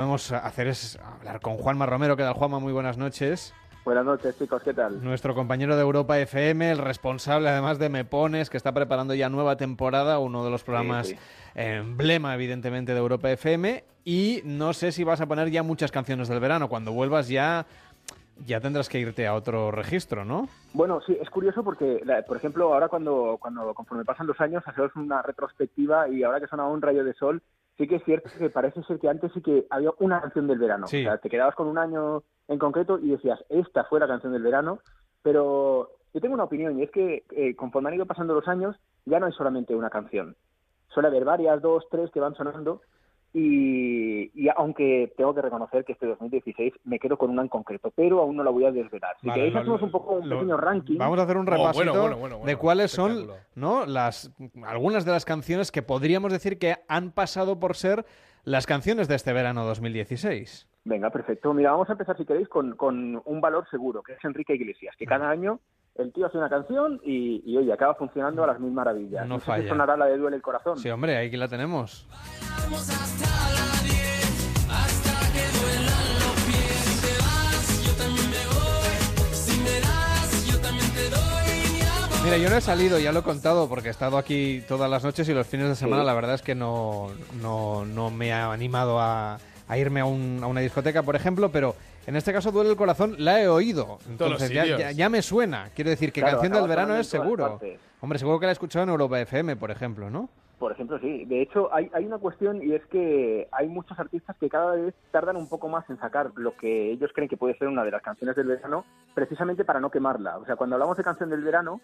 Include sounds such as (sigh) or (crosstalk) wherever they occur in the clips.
Vamos a hacer es hablar con Juanma Romero. ¿Qué tal, Juanma? Muy buenas noches. Buenas noches, chicos, ¿qué tal? Nuestro compañero de Europa FM, el responsable además de Me Pones, que está preparando ya nueva temporada, uno de los programas Sí, sí. emblema, evidentemente, de Europa FM. Y no sé si vas a poner ya muchas canciones del verano. Cuando vuelvas ya, ya tendrás que irte a otro registro, ¿no? Bueno, sí, es curioso porque, por ejemplo, ahora cuando, cuando conforme pasan los años, hacemos una retrospectiva y ahora que sonaba un rayo de sol, sí que es cierto que parece ser que antes sí que había una canción del verano. Sí. O sea, te quedabas con un año en concreto y decías, esta fue la canción del verano, pero yo tengo una opinión y es que eh, conforme han ido pasando los años, ya no hay solamente una canción. Suele haber varias, dos, tres que van sonando y, y aunque tengo que reconocer que este 2016 me quedo con una en concreto, pero aún no la voy a desvelar. Si Vale, queréis lo- hacemos un poco un lo- pequeño ranking. Vamos a hacer un Oh, repasito bueno, bueno, bueno, bueno, de cuáles son. ¿no? las algunas de las canciones que podríamos decir que han pasado por ser las canciones de este verano 2016. Venga, perfecto. Mira, vamos a empezar, si queréis, con, con un valor seguro, que es Enrique Iglesias, que cada año el tío hace una canción y, y, oye, acaba funcionando a las mil maravillas. No sé falla. si sonará la de Duele el Corazón. Sí, hombre, aquí la tenemos. Mira, yo no he salido, ya lo he contado, porque he estado aquí todas las noches y los fines de semana Sí. la verdad es que no, no, no me ha animado a, a irme a, un- a una discoteca, por ejemplo, pero en este caso Duele el Corazón la he oído. Entonces ya, sitios. ya- ya me suena. Quiero decir que Claro, canción del verano es seguro. Hombre, seguro que la he escuchado en Europa FM, por ejemplo, ¿no? Por ejemplo, sí. De hecho, hay, hay una cuestión y es que hay muchos artistas que cada vez tardan un poco más en sacar lo que ellos creen que puede ser una de las canciones del verano, precisamente para no quemarla. O sea, cuando hablamos de canción del verano,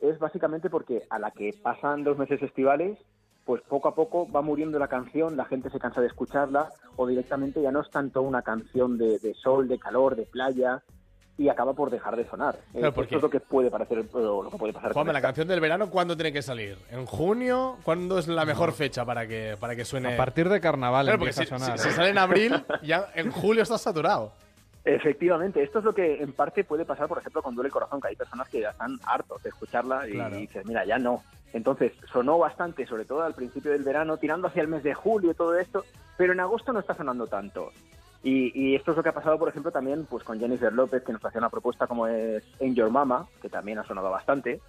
es básicamente porque a la que pasan dos meses estivales, pues poco a poco va muriendo la canción, la gente se cansa de escucharla, o directamente ya no es tanto una canción de, de sol, de calor, de playa, y acaba por dejar de sonar. Claro, Eh, porque- Esto es lo que puede parecer, lo que puede pasar. Juanma, la canción del verano, ¿cuándo tiene que salir? ¿En junio? ¿Cuándo es la mejor fecha para que, para que suene? A partir de carnaval Claro, empieza si, a sonar. si- si ¿eh? sale en abril, (laughs) ya en julio está saturado. Efectivamente, esto es lo que en parte puede pasar, por ejemplo, con Duele el Corazón, que hay personas que ya están hartos de escucharla y Claro. dices, mira, ya no. Entonces, sonó bastante, sobre todo al principio del verano, tirando hacia el mes de julio y todo esto, pero en agosto no está sonando tanto. Y, y esto es lo que ha pasado, por ejemplo, también pues con Jennifer López, que nos hacía una propuesta como es En Your Mama, que también ha sonado bastante.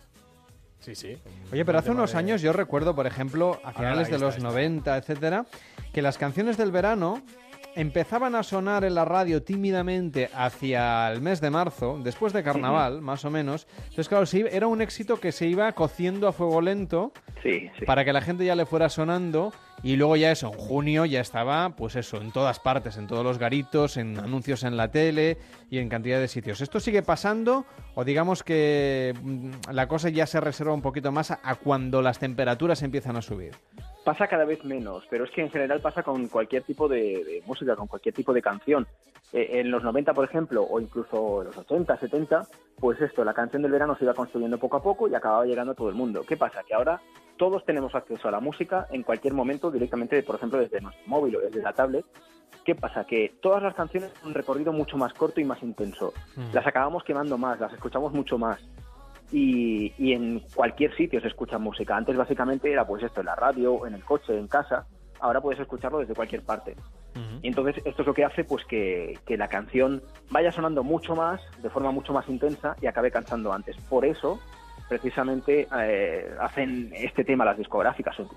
Sí, sí. Oye, pero hace unos de- años yo recuerdo, por ejemplo, a finales de está, los está. 90, etcétera, que las canciones del verano empezaban a sonar en la radio tímidamente hacia el mes de marzo, después de carnaval, más o menos. Entonces, claro, sí, era un éxito que se iba cociendo a fuego lento Sí, para que la gente ya le fuera sonando y luego ya eso, en junio ya estaba, pues eso, en todas partes, en todos los garitos, en anuncios en la tele y en cantidad de sitios. ¿Esto sigue pasando o digamos que mm, la cosa ya se reserva un poquito más a, a cuando las temperaturas empiezan a subir? Pasa cada vez menos, pero es que en general pasa con cualquier tipo de, de música, con cualquier tipo de canción. Eh, en los 90, por ejemplo, o incluso en los 80, 70, pues esto, la canción del verano se iba construyendo poco a poco y acababa llegando a todo el mundo. ¿Qué pasa? Que ahora todos tenemos acceso a la música en cualquier momento directamente, por ejemplo, desde nuestro móvil o desde la tablet. ¿Qué pasa? Que todas las canciones tienen un recorrido mucho más corto y más intenso. Las acabamos quemando más, las escuchamos mucho más. Y, y en cualquier sitio se escucha música. Antes básicamente era pues esto, en la radio, en el coche, en casa. Ahora puedes escucharlo desde cualquier parte. Y entonces esto es lo que hace pues que, que la canción vaya sonando mucho más, de forma mucho más intensa y acabe cansando antes. Por eso, precisamente, eh, hacen este tema las discográficas o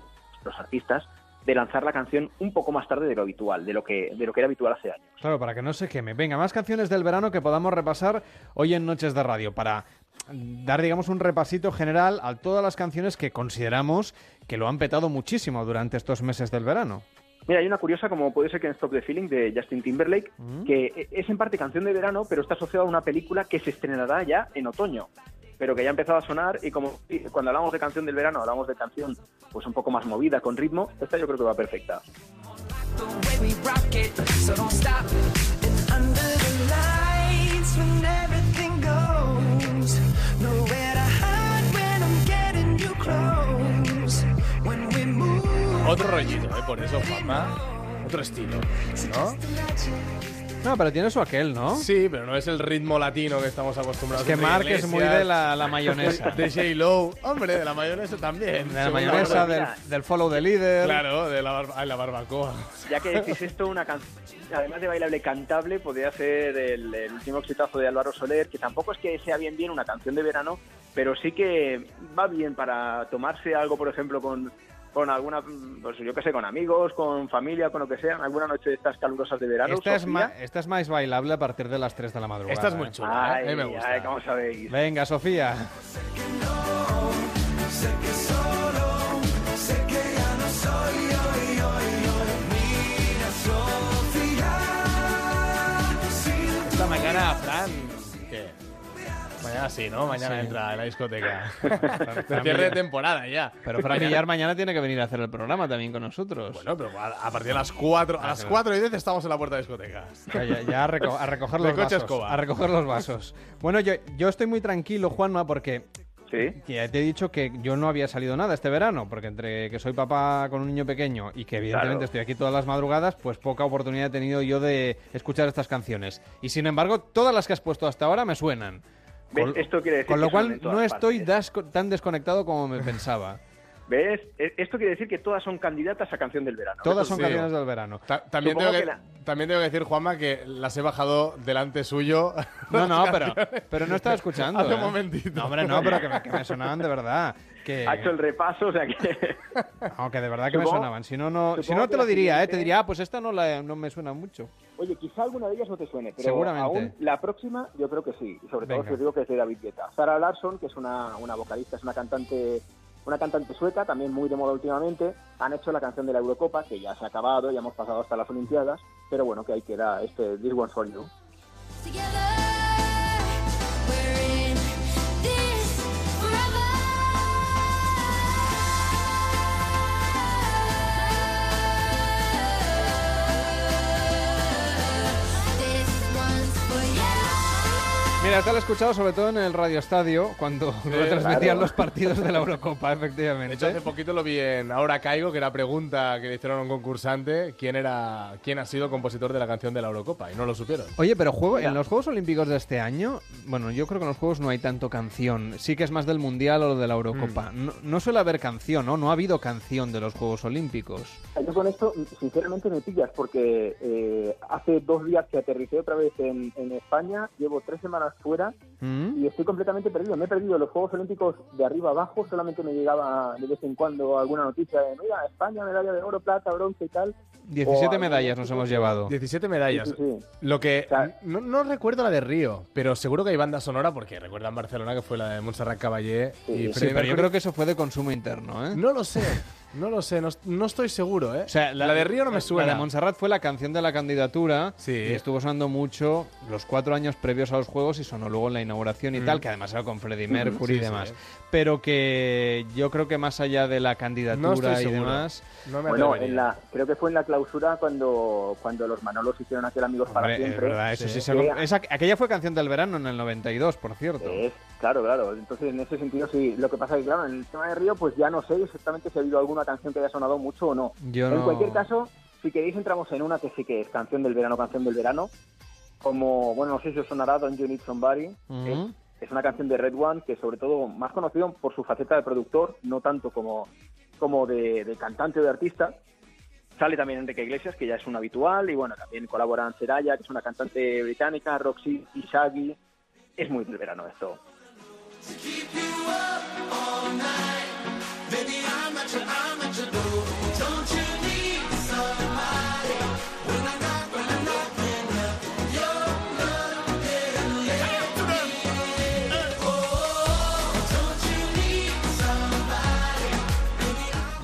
los artistas de lanzar la canción un poco más tarde de lo habitual, de lo que, de lo que era habitual hace años. Claro, para que no se queme. Venga, más canciones del verano que podamos repasar hoy en Noches de Radio, para dar, digamos, un repasito general a todas las canciones que consideramos que lo han petado muchísimo durante estos meses del verano. Mira, hay una curiosa como puede ser que en Stop the Feeling de Justin Timberlake, que es en parte canción de verano, pero está asociada a una película que se estrenará ya en otoño, pero que ya ha empezado a sonar y como y cuando hablamos de canción del verano, hablamos de canción pues un poco más movida, con ritmo, esta yo creo que va perfecta. Otro rollito, ¿eh? Por eso, Juanma. Otro estilo, ¿no? No, pero tiene su aquel, ¿no? Sí, pero no es el ritmo latino que estamos acostumbrados. Es que Mark es muy de la, la mayonesa. (laughs) De J-Lo. Hombre, de la mayonesa también. De la mayonesa, del, del follow the leader. Claro, de la, barba- ay, la barbacoa. Ya que decís esto, una canción, además de bailable cantable, podría ser el, el último exitazo de Álvaro Soler, que tampoco es que sea bien bien una canción de verano, pero sí que va bien para tomarse algo, por ejemplo, con, con alguna, pues yo qué sé, con amigos, con familia, con lo que sea, alguna noche de estas calurosas de verano. Esta es, Sofía. ma- esta es más bailable a partir de las 3 de la madrugada. Esta es muy ¿eh? chula, ¿eh? Ay, a mí me gusta. ay, ¿cómo sabéis? Venga, Sofía. Sé que solo, sé Mañana sí, ¿no? Mañana Sí. entra en la discoteca. (laughs) cierre de temporada ya. Pero Fran Villar mañana tiene que venir a hacer el programa también con nosotros. Bueno, pero a, a partir de las 4, a las 4 y 10 estamos en la puerta de discoteca. Ya, ya- ya a, reco- a recoger los vasos. escoba. A recoger los vasos. Bueno, yo, yo estoy muy tranquilo, Juanma, porque Sí. que ya te he dicho que yo no había salido nada este verano, porque entre que soy papá con un niño pequeño y que evidentemente Claro. estoy aquí todas las madrugadas, pues poca oportunidad he tenido yo de escuchar estas canciones. Y sin embargo, todas las que has puesto hasta ahora me suenan. Con- Esto quiere decir Con lo cual no estoy das- tan desconectado como me pensaba. ¿Ves? E- Esto quiere decir que todas son candidatas a canción del verano. Todas son sí. canciones del verano. Ta- también, tengo que, que la- también tengo que decir, Juanma, que las he bajado delante suyo. (laughs) No, no, pero, pero no estaba escuchando. Hace un ¿eh? momentito. No, hombre, no, pero que me, que me sonaban de verdad. Que, Ha hecho el repaso, o sea que... (laughs) no, que de verdad que me sonaban. Si no, no, si no te lo diría, ¿eh? Te diría, ah, pues esta no, la, no me suena mucho. Oye, quizá alguna de ellas no te suene, pero Seguramente. aún la próxima yo creo que sí. Y sobre todo Venga. si os digo que es de David Guetta. Sara Larsson, que es una, una vocalista, es una cantante una cantante sueca, también muy de moda últimamente, han hecho la canción de la Eurocopa, que ya se ha acabado, ya hemos pasado hasta las Olimpiadas, pero bueno, que ahí queda este This One's For You. Te lo he escuchado sobre todo en el Radio Estadio, cuando (laughs) retransmitían claro. los partidos de la Eurocopa, (laughs) De hecho, efectivamente. hace poquito lo vi en Ahora Caigo, que era pregunta que le hicieron a un concursante quién era quién ha sido compositor de la canción de la Eurocopa, y no lo supieron. Oye, pero juego, en los Juegos Olímpicos de este año, bueno, yo creo que en los Juegos no hay tanto canción. Sí que es más del Mundial o de la Eurocopa. Mm. No, no suele haber canción, ¿no? No ha habido canción de los Juegos Olímpicos. Yo con esto, sinceramente, me pillas, porque eh, hace dos días que aterricé otra vez en, en España, llevo tres semanas fuera ¿Mm? y estoy completamente perdido. Me he perdido los Juegos Olímpicos de arriba abajo, solamente me llegaba de vez en cuando alguna noticia de, mira, España, medalla de oro, plata, bronce y tal. 17 O medallas nos hemos llevado. 17 medallas. Sí, sí, sí. Lo que O sea- no, no recuerdo la de Río, pero seguro que hay banda sonora porque recuerdan Barcelona que fue la de Montserrat Caballé Sí, y pero yo creo que eso fue de consumo interno, ¿eh? No lo sé, no lo sé, no, no estoy seguro, ¿eh? O sea, la, de Río no me suena. La de Montserrat fue la canción de la candidatura Sí. y estuvo sonando mucho los cuatro años previos a los Juegos y sonó luego en la inauguración y Mm. tal, que además era con Freddie Mercury Sí, y sí. demás. Pero que yo creo que más allá de la no candidatura estoy y demás, No me Bueno, en la, creo que fue en la clausura cuando, cuando los Manolos hicieron aquel Amigos para hombre, es siempre. verdad, eso sí, Sí. se Sí. esa- aquella fue canción del verano en el 92, por cierto. Es, claro, claro. Entonces, en ese sentido, sí. Lo que pasa es que, claro, en el tema de Río, pues ya no sé exactamente si ha habido alguna canción que haya sonado mucho o no. Yo en no- cualquier caso, si queréis, entramos en una que sí que es canción del verano, canción del verano. Como, bueno, no sé si os sonará Don't You Need Somebody. Es, es una canción de Red One que, sobre todo, más conocido por su faceta de productor, no tanto como, como de, de cantante o de artista. Sale también Enrique Iglesias, que ya es un habitual, y bueno, también colaboran Seraya, que es una cantante británica, Roxy y Shaggy. Es muy del verano esto.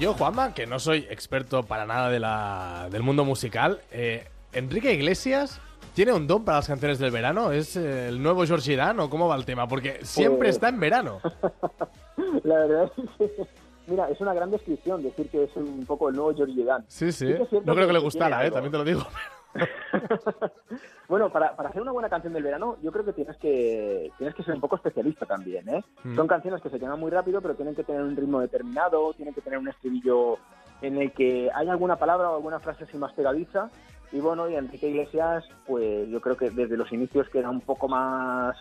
Yo, Juanma, que no soy experto para nada de la, del mundo musical, eh, Enrique Iglesias tiene un don para las canciones del verano. ¿Es eh, el nuevo George Dan o cómo va el tema? Porque siempre Pues- está en verano. (laughs) La verdad es que, mira, es una gran descripción decir que es un poco el nuevo Georgie Dan. Sí, sí. No creo que- que le gustara, eh, algo. también te lo digo. (laughs) Bueno, para, para hacer una buena canción del verano, yo creo que tienes que tienes que ser un poco especialista también, ¿eh? Mm. Son canciones que se queman muy rápido, pero tienen que tener un ritmo determinado, tienen que tener un estribillo en el que hay alguna palabra o alguna frase así más pegadiza. Y bueno, y Enrique Iglesias, pues yo creo que desde los inicios que era un poco más,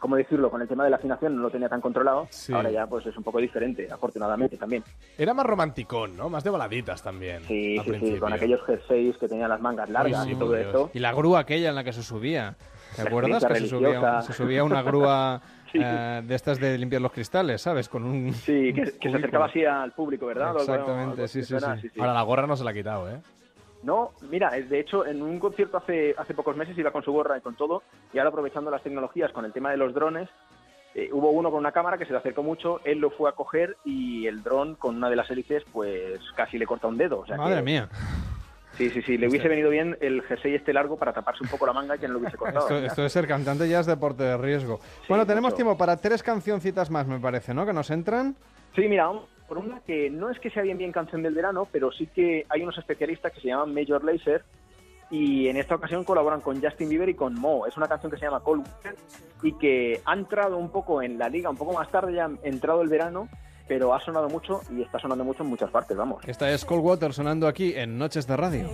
¿cómo decirlo? Con el tema de la afinación no lo tenía tan controlado. Sí. Ahora ya pues es un poco diferente, afortunadamente también. Era más romanticón, ¿no? Más de baladitas también. Sí, sí, sí, principio. con aquellos jerseys que tenían las mangas largas sí, y todo eso. Y la grúa aquella en la que se subía. ¿Te La acuerdas? Que se subía, se subía una grúa (laughs) Sí. eh, de estas de limpiar los cristales, ¿sabes? Con un... Sí, que, que se acercaba así al público, ¿verdad? Exactamente, algo sí, sí, sí. Ahora la gorra no se la ha quitado, ¿eh? No, mira, eh, de hecho, en un concierto hace, hace pocos meses iba con su gorra y con todo, y ahora aprovechando las tecnologías con el tema de los drones, eh, hubo uno con una cámara que se le acercó mucho, él lo fue a coger y el dron con una de las hélices pues casi le corta un dedo. O sea Madre que- mía. Sí, sí, sí, le hubiese venido bien el jersey este largo para taparse un poco la manga y que no lo hubiese cortado. Esto, esto de ser cantante ya es deporte de riesgo. bueno, tenemos mucho. tiempo para tres cancioncitas más, me parece, ¿no? Que nos entran. Sí, mira, por una que no es que sea bien bien canción del verano, pero sí que hay unos especialistas que se llaman Major Lazer y en esta ocasión colaboran con Justin Bieber y con Mo. Es una canción que se llama Cold Winter y que ha entrado un poco en la liga, un poco más tarde ya ha entrado el verano, pero ha sonado mucho y está sonando mucho en muchas partes, vamos. Esta es Cold Water sonando aquí en Noches de Radio.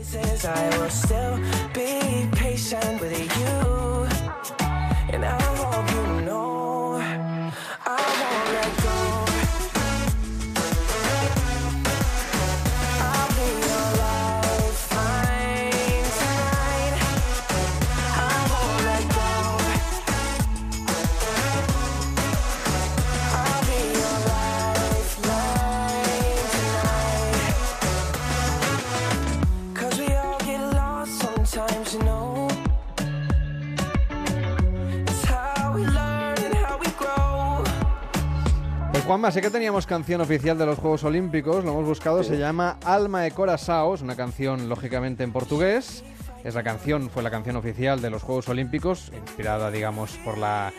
Juanma, sé que teníamos canción oficial de los Juegos Olímpicos, lo hemos buscado, se llama Alma e Coração, es una canción lógicamente en portugués. Es la canción, fue la canción oficial de los Juegos Olímpicos, inspirada, digamos, por la,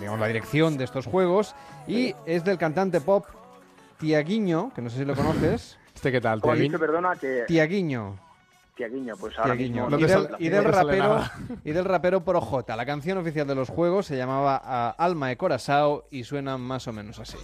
digamos, la dirección de estos Juegos. Y es del cantante pop Tiaguinho, que no sé si lo conoces. (laughs) ¿Este qué tal? Dicho, perdona, que Tiaguinho. Pues ahora mismo... Y, del, y rapero (laughs) y del rapero. La canción oficial de los juegos se llamaba ah, Alma e Coração y suena más o menos así.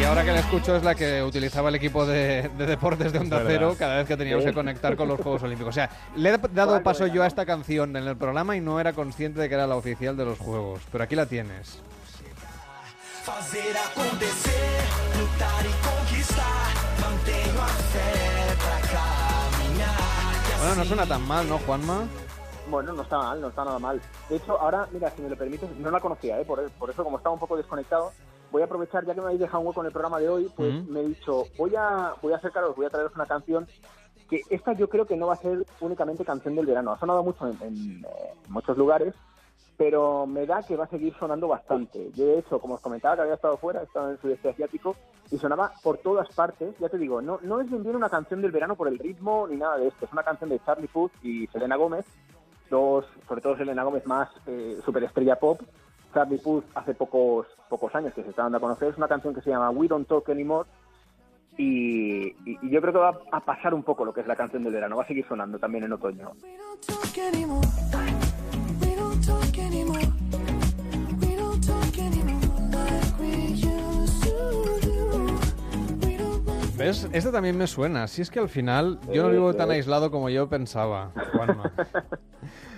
Y ahora que la escucho es la que utilizaba el equipo de, de deportes de Onda. Cero cada vez que teníamos que conectar con los Juegos Olímpicos. O sea, le he dado paso yo a esta canción en el programa y no era consciente de que era la oficial de los Juegos. Pero aquí la tienes. Fazer acontecer, lutar e conquistar. Mantenho a fé pra caminhar. E Bueno, no suena tan mal, ¿no, Juanma? Bueno, no está mal, no está nada mal. De hecho, ahora, mira, si me lo permites, no la conocía, ¿eh? por, por eso como estaba un poco desconectado, voy a aprovechar, ya que me habéis dejado un hueco en el programa de hoy, pues Mm. me he dicho, voy a, voy a acercaros, voy a traeros una canción que esta yo creo que no va a ser únicamente canción del verano. Ha sonado mucho en, en, eh, muchos lugares, pero me da que va a seguir sonando bastante. Yo, de hecho, como os comentaba que había estado fuera, he estado en el sudeste asiático, y sonaba por todas partes. Ya te digo, no, no es bien una canción del verano por el ritmo ni nada de esto. Es una canción de Charlie Puth y Selena Gómez, dos, sobre todo Selena Gómez más eh, superestrella pop. Charlie Puth hace pocos pocos años que se está dando a conocer. Es una canción que se llama We Don't Talk Anymore. Y, y- y yo creo que va a pasar un poco lo que es la canción del verano. Va a seguir sonando también en otoño. We don't talk ¿Ves? Esta también me suena. Si es que al final yo no vivo tan aislado como yo pensaba, Juanma. (laughs)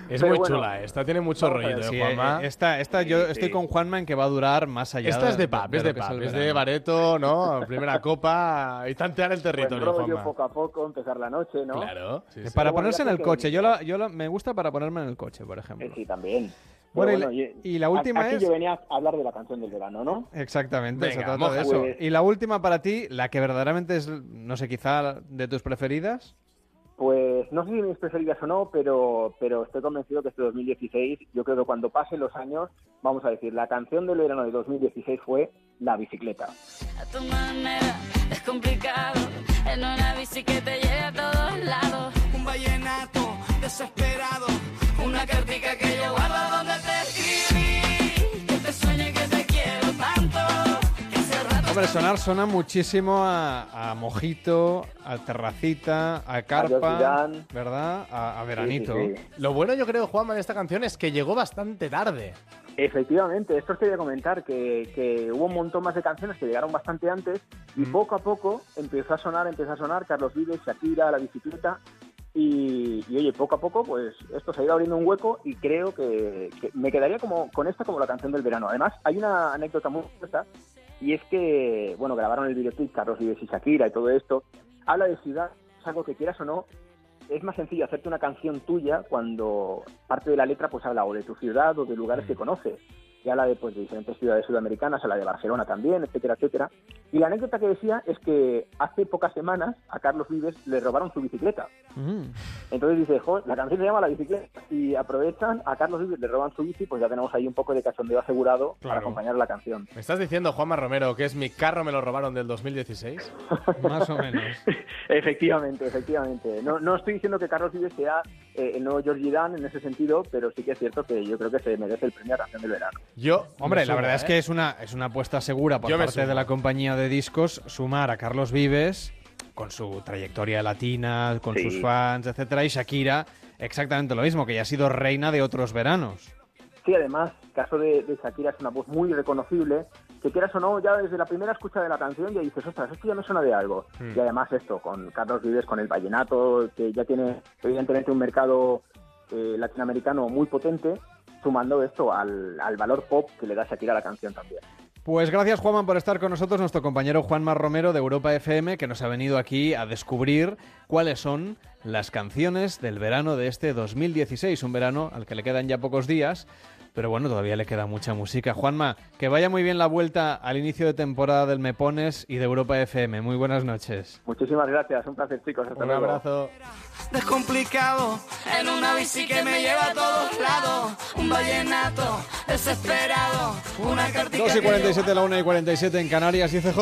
Es Pero muy bueno, chula, esta tiene mucho ver, rollito, Sí, ¿eh, Juanma. eh, esta, esta yo Sí, estoy sí. con Juanma en que va a durar más allá Esta es de de pub, es lo de es pub, el es de bareto, ¿no? (laughs) Primera copa y tantear el territorio, rollo Juanma. poco a poco, empezar la noche, ¿no? Claro, sí, sí. Para ponerse en el coche. Yo, la, yo la- me gusta para ponerme en el coche, por Eh, ejemplo. sí, también. Bueno, Pero y la- y la última aquí es- yo venía a hablar de la canción del verano, ¿no? Exactamente, se Venga, trata de eso. Pues- Y la última para ti, la que verdaderamente es, no sé, quizá de tus preferidas. Pues no sé si mis preferidas o no, pero, pero estoy convencido que este 2016, yo creo que cuando pasen los años, vamos a decir, la canción del verano de 2016 fue La bicicleta. A tu manera es complicado. En una bici que te lleve a todos lados. Un vallenato desesperado. Una cartica que yo guardo donde Hombre, sonar suena muchísimo a, a Mojito, a Terracita, a Carpa. ¿verdad? A, a Veranito. Sí, sí, sí. Lo bueno yo creo, Juanma, de esta canción es que llegó bastante tarde. Efectivamente, esto os quería comentar, que, que hubo un montón más de canciones que llegaron bastante antes y poco a poco empezó a sonar, empezó a sonar Carlos Vives, Shakira, La Bicicleta y, y, oye, poco a poco pues esto se ha ido abriendo un hueco y creo que, que me quedaría como con esta como la canción del verano. Además, hay una anécdota muy curiosa y es que, bueno, grabaron el videoclip Carlos Vives y Shakira y todo esto. Habla de ciudad, es algo que quieras o no, es más sencillo hacerte una canción tuya cuando parte de la letra pues habla o de tu ciudad o de lugares que conoces. Y habla de, pues, de diferentes ciudades sudamericanas, habla de Barcelona también, etcétera, etcétera. Y la anécdota que decía es que hace pocas semanas a Carlos Vives le robaron su bicicleta. Mm. Entonces dice, "Jo, la canción se llama La bicicleta y aprovechan a Carlos Vives, le roban su bici, pues ya tenemos ahí un poco de cachondeo asegurado para acompañar la canción. ¿Me estás diciendo, Juanma Romero, que es mi carro me lo robaron del 2016? (laughs) Más o menos. (laughs) efectivamente, efectivamente. No, no estoy diciendo que Carlos Vives sea eh, el nuevo Georgie Dan en ese sentido, pero sí que es cierto que yo creo que se merece el premio a canción del verano. Yo. Hombre, la verdad es ¿eh? que es una, es una apuesta segura por Yo parte de la compañía de discos sumar a Carlos Vives con su trayectoria latina, con Sí. sus fans, etcétera, y Shakira exactamente lo mismo, que ya ha sido reina de otros veranos. Sí, además, caso de, de Shakira es una voz muy reconocible, que quieras o no, ya desde la primera escucha de la canción ya dices, ostras, esto ya me suena de algo. Mm. Y además esto, con Carlos Vives, con el vallenato, que ya tiene evidentemente un mercado eh, latinoamericano muy potente, sumando esto al, al valor pop que le da Shakira a la canción también. Pues gracias, Juanma, por estar con nosotros, nuestro compañero Juanma Romero de Europa FM, que nos ha venido aquí a descubrir cuáles son las canciones del verano de este 2016, un verano al que le quedan ya pocos días, pero bueno, todavía le queda mucha música. Juanma, que vaya muy bien la vuelta al inicio de temporada del Me Pones y de Europa FM. Muy buenas noches. Muchísimas gracias, un placer chicos, hasta Un luego. abrazo. descomplicado en una bici que me lleva a todos lados un vallenato desesperado una cartica 2 y que yo 47, la 1 y 47 en Canarias, dice Jorge.